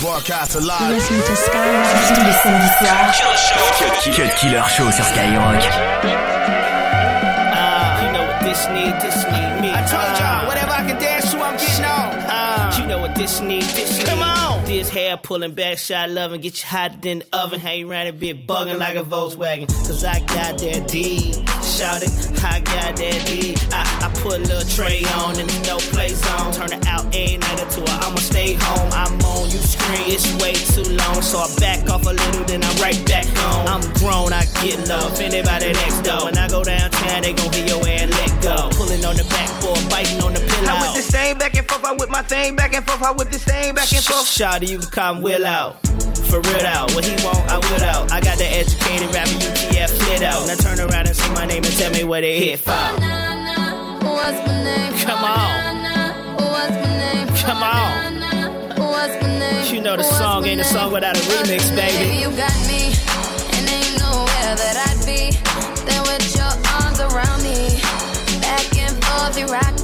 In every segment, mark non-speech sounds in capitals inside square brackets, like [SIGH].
Broadcast alive. Listen to Skyrock tous les samedis soirs. Cut Killer Show sur Skyrock. Uh, you know what this need, this need me. I told y'all, whatever I can dance to, I'm getting on. Uh, you know what this need, this need. Come on. This hair pulling back, shot loving, get you hotter than the oven. How you ran a bit bugging like a Volkswagen. Cause I got that D. Shout it, I got that D. I, I put a little tray on and no play zone. Turn it out a night or two. I'ma stay home. I'm on you screen. It's way too long. So I back off a little, then I'm right back home. I'm grown, I get love. Anybody next door. When I go downtown, they gon' be your ass let go. Pulling on the backboard, biting on the pillow. I with the same back and forth. I with my thing back and forth. I with the same back and forth. Shawty, you can come will out. For real out. What he want, I will out. I got the educated rapper UTF flit out. Now turn around and say my name and tell me what they hit for. Come on. Come on. You know the song ain't a song without a remix, baby. You got me, and ain't nowhere that I'd be. Then with your arms around me, back and forth you rock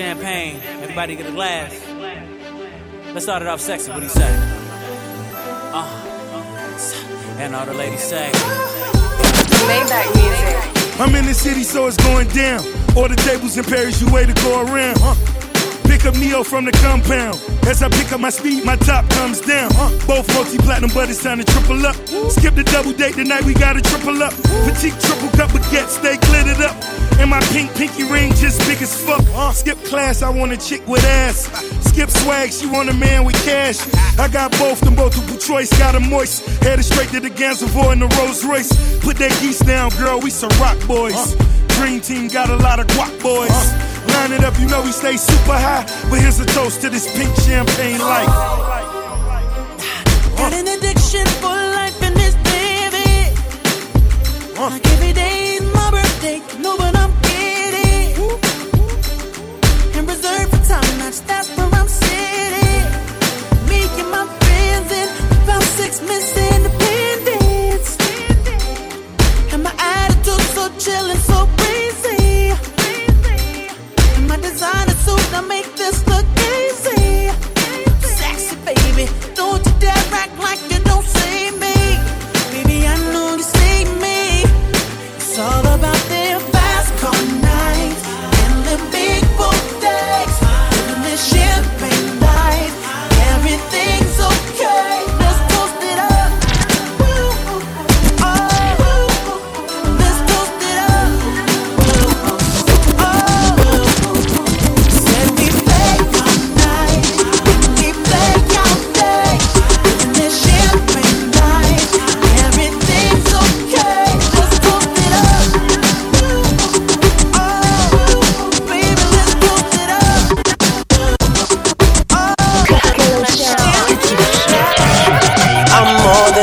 champagne. Everybody get a glass. Let's start it off sexy. What do you say? Uh. And all the ladies say. Maybach music. I'm in the city, so it's going down. All the tables in Paris, you way to go around. Huh? Pick up Ne-Yo from the compound. As I pick up my speed, my top comes down. Huh? Both multi platinum, but it's time to triple up. Skip the double date tonight, we gotta triple up. Petite triple cup baguette, stay glittered up. And my pink pinky ring just big as fuck. Uh, skip class, I want a chick with ass. Skip swag, she want a man with cash. I got both, them multiple choice, got a moist. Headed straight to the Gansevoort in the Rolls Royce. Put that geese down, girl, we some rock boys. Uh. Dream team got a lot of guac boys. Uh. Line it up, you know we stay super high. But here's a toast to this pink champagne life. Got an addiction for life in this baby. Like every day is my birthday, know what I'm getting. And reserved for time, that's that's where I'm sitting. Me and my friends in about six Miss Independence. And my attitude so chill and so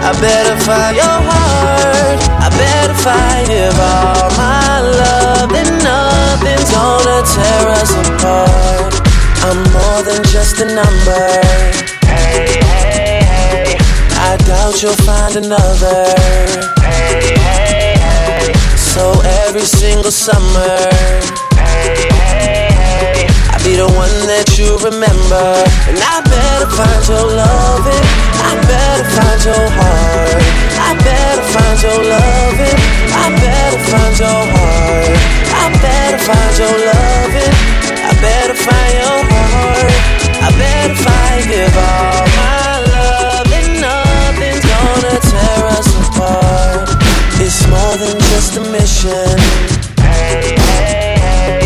I better find your heart. I better find if all my love and nothing's gonna tear us apart. I'm more than just a number. Hey, hey, hey. I doubt you'll find another. Hey, hey, hey. So every single summer. The one that you remember. And I better find your loving. I better find your heart. I better find your loving. I better find your heart. I better find your loving. I better find your heart. I better find give all my love and nothing's gonna tear us apart. It's more than just a mission. Hey, hey, hey.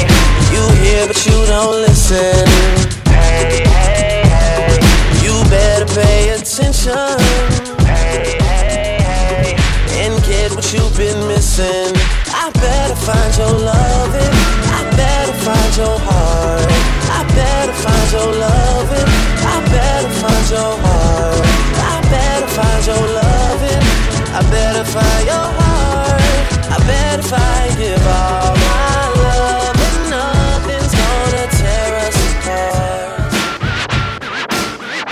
You hear but you don't listen. Hey. You better pay attention. And get what you've been missing. I better find your loving. I better find your heart. I better find your loving. I better find your heart. I better find your loving. I better find your heart. I better find give all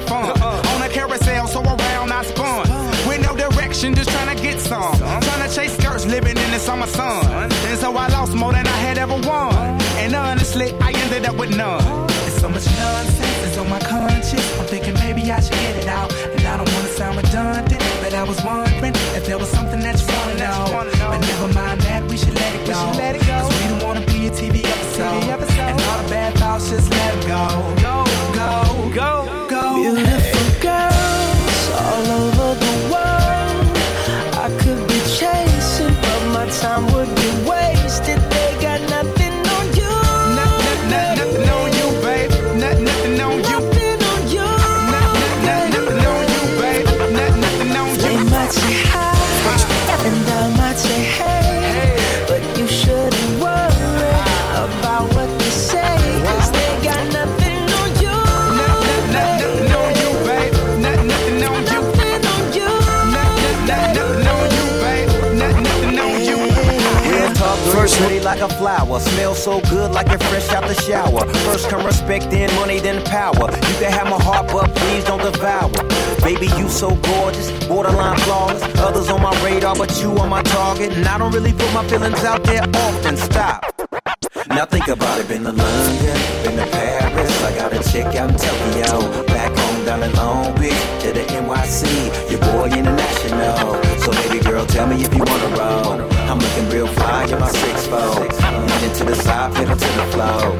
The fun. On a carousel, so around I spun. With no direction, just trying to get some. Trying to chase skirts, living in the summer sun. And so I lost more than I had ever won. And honestly, I ended up with none. Flower. Smell so good like you're fresh out the shower. First come respect, then money, then power. You can have my heart, but please don't devour. Baby, you so gorgeous, borderline flawless. Others on my radar, but you on my target. And I don't really put my feelings out there often. Stop. Now think about it, been to London, been to Paris, I got a chick out in Tokyo, cloud.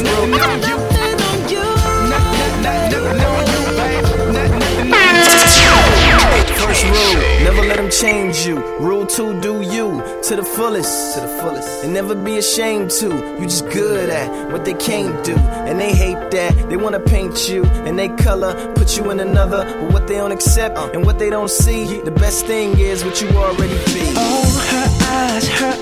Not, nothing on you. first rule. Never let them change you. Rule two, do you to the fullest, to the fullest, and never be ashamed to. You just good at what they can't do, and they hate that. They wanna paint you and they color, put you in another. But what they don't accept and what they don't see, the best thing is what you already be. Oh, her eyes, her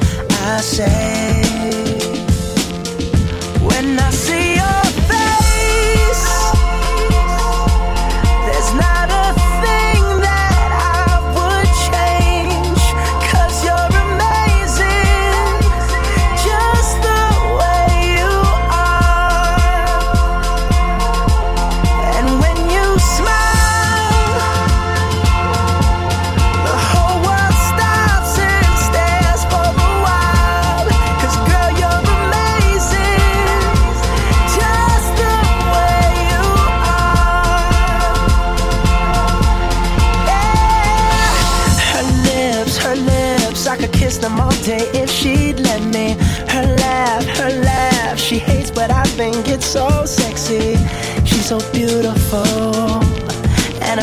I say, When I see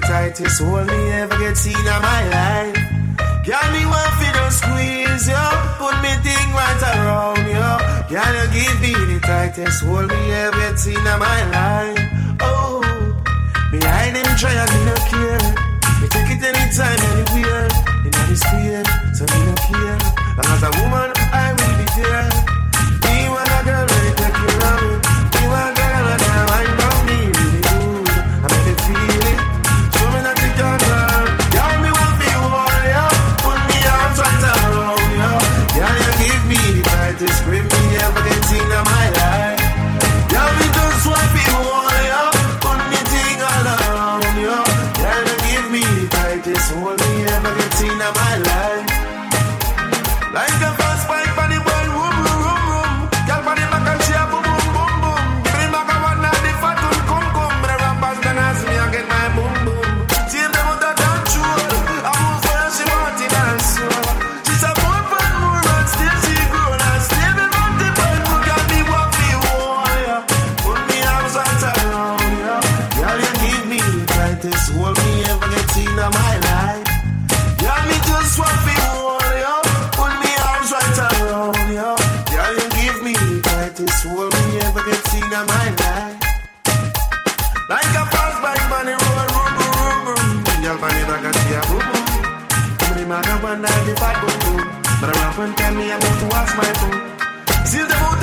the tightest hold me ever get seen in my life. Girl, me want to just squeeze you, put me thing right around you. Girl, you give me the tightest hold me ever get seen in my life. Oh, me hide them try and me no care. Me take it anytime, anywhere. In the speed, so me no care. Long as a woman, I will be there. Night the fat boom, boom. But I rap and tell me about to wash my food. See the out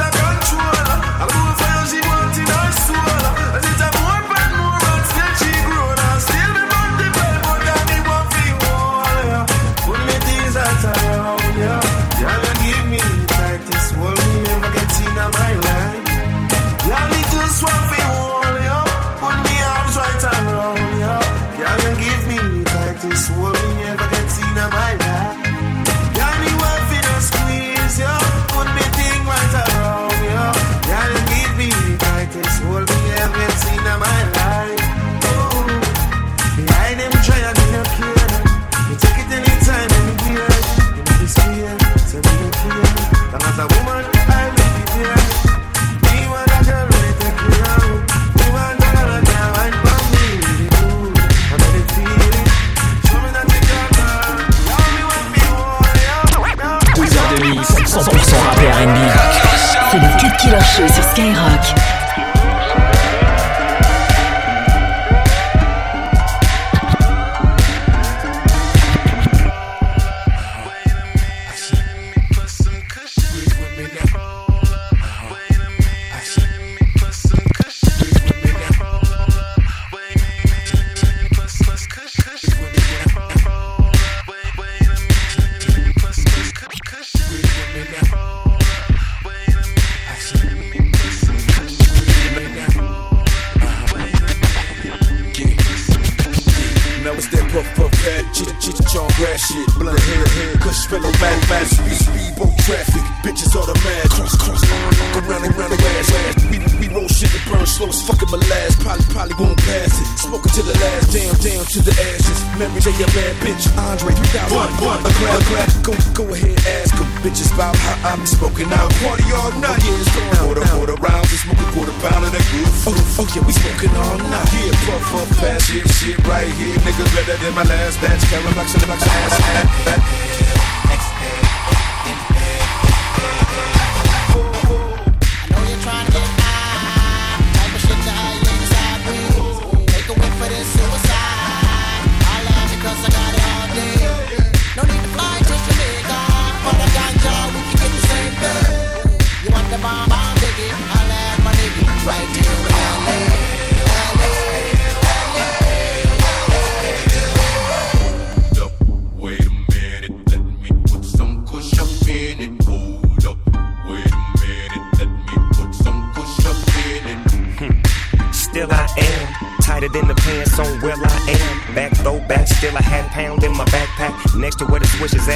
shit, shit right here. Niggas better than my last batch. Carol Box, ass, ass, ass, ass.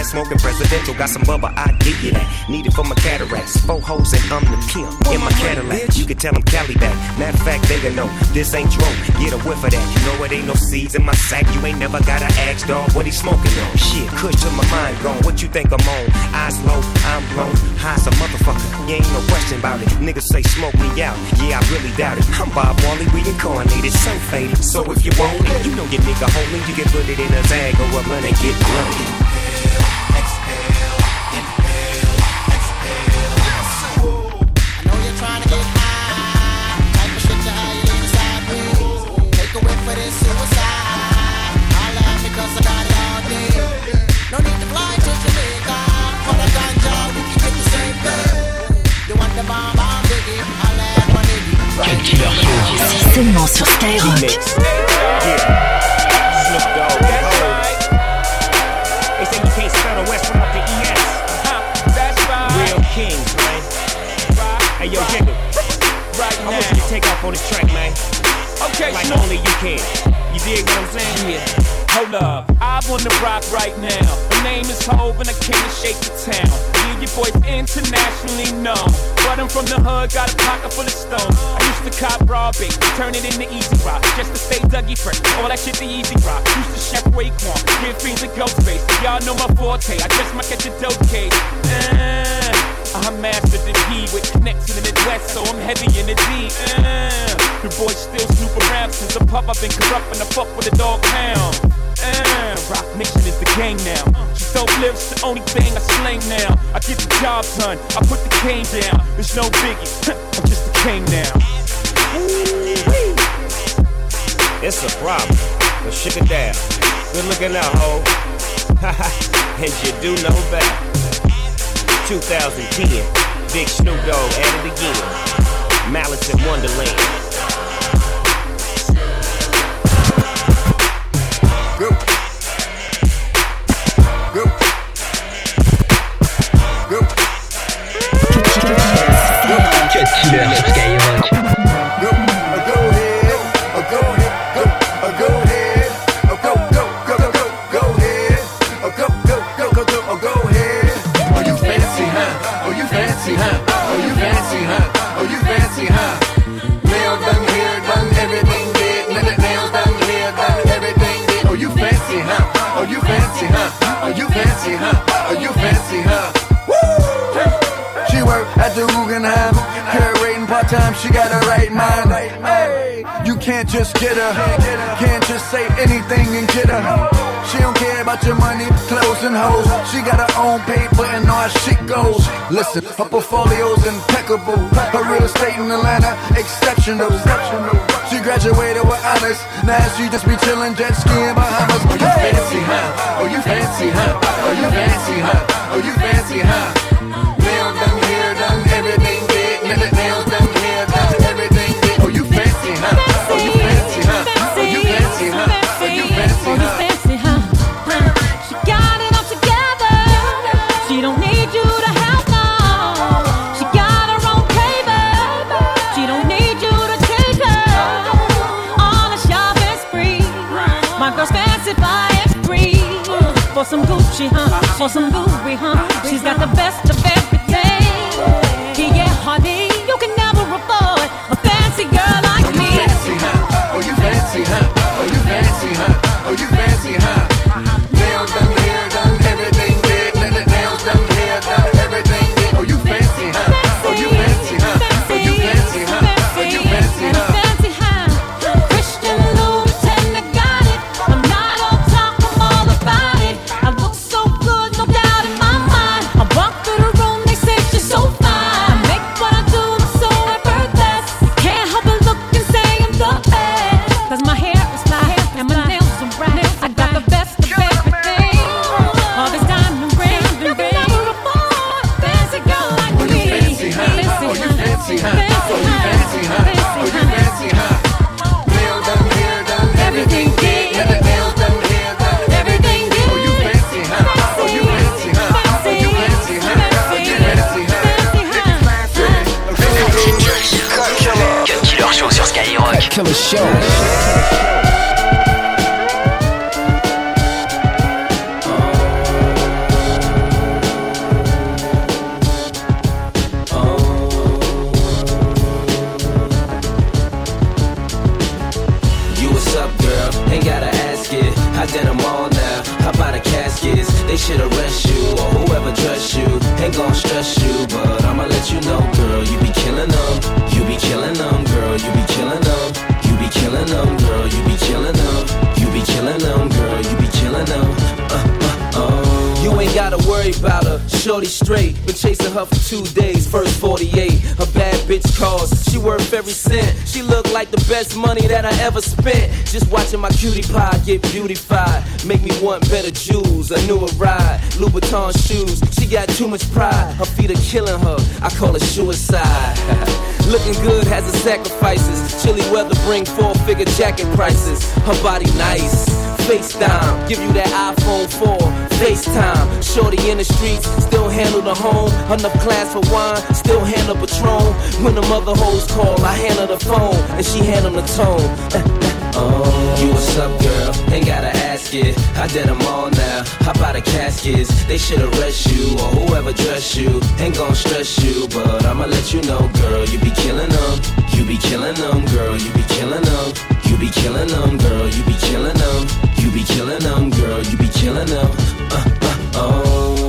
Smoking presidential. Got some bubble, I give you that. Need it for my cataracts. Four hoes and I'm the pimp in my Cadillac. You can tell them Cali back. Matter of fact, they know this ain't true. Get a whiff of that. You know it ain't no seeds in my sack. You ain't never gotta ask, dog, what he smoking on. Shit, kush to my mind gone. What you think I'm on? Eyes low, I'm blown. High as a motherfucker. You ain't no question about it. Niggas say smoke me out. Yeah, I really doubt it. I'm Bob Marley reincarnated, so So if you want it, you know your nigga homie. You can put it in a bag or a and get blunted. From the hood, got a pocket full of stones. I used to cop raw bait, turn it into easy rock. Just to stay Dougie fresh, all that shit the easy rock. Used to chef Raekwon, give fiends a ghost face. Y'all know my forte, I just might catch a dope case. Uh, I mastered the P with connects in the Midwest, so I'm heavy in the D. Uh, the boy still snoop around since a pup. I've been corrupt and I fuck with a dog pound. Uh, Roc Nation is the gang now. Just dope lips, the only thing I slang now. I get the job done, I put the cane down. There's no biggie, [LAUGHS] I'm just the king now. It's a problem, but shit it down. Good looking out, ho. [LAUGHS] and you do know that. 2010, Big Snoop Dogg at it again. Malice in Wonderland. Can't just get her, can't just say anything and get her. She don't care about your money, clothes, and hoes. She got her own paper and all shit goes. Listen, her portfolio's impeccable. Her real estate in Atlanta, exceptional. She graduated with honors. Now she just be chillin' jet skiing Bahamas. Oh, you fancy, huh? Oh, you fancy, huh? Oh, you fancy, huh? Oh, you fancy, huh? Nail done, hair done, everything big. Nails done, Gucci, huh? For some Louis, huh? She's got the best of everything. Yeah, honey, it. I did them all now. How about the caskets? They should arrest you or whoever dressed you. Ain't gon' stress you, but I'ma let you know, Shorty straight. Been chasing her for two days. First 48. A bad bitch calls. She worth every cent. She look like the best money that I ever spent. Just watching my cutie pie get beautified. Make me want better jewels. A newer ride. Louboutin shoes. She got too much pride. Her feet are killing her. I call it suicide. [LAUGHS] Looking good has its sacrifices. Chilly weather bring four figure jacket prices. Her body nice. FaceTime, give you that iPhone 4. FaceTime, shorty in the streets, still handle the home. Enough class for wine, still handle Patron. When the mother hoes call, I handle the phone, and she handle the tone. [LAUGHS] Oh. You what's up, girl? Ain't gotta ask it. I did them all now. Hop out of caskets. They should arrest you or whoever dress you. Ain't gon' stress you, but I'ma let you know, girl. You be killing them. You be killing them, girl. You be killing them. You be killing them, girl. You be killing them. You be killing them, girl. You be killing them. Uh, uh, oh.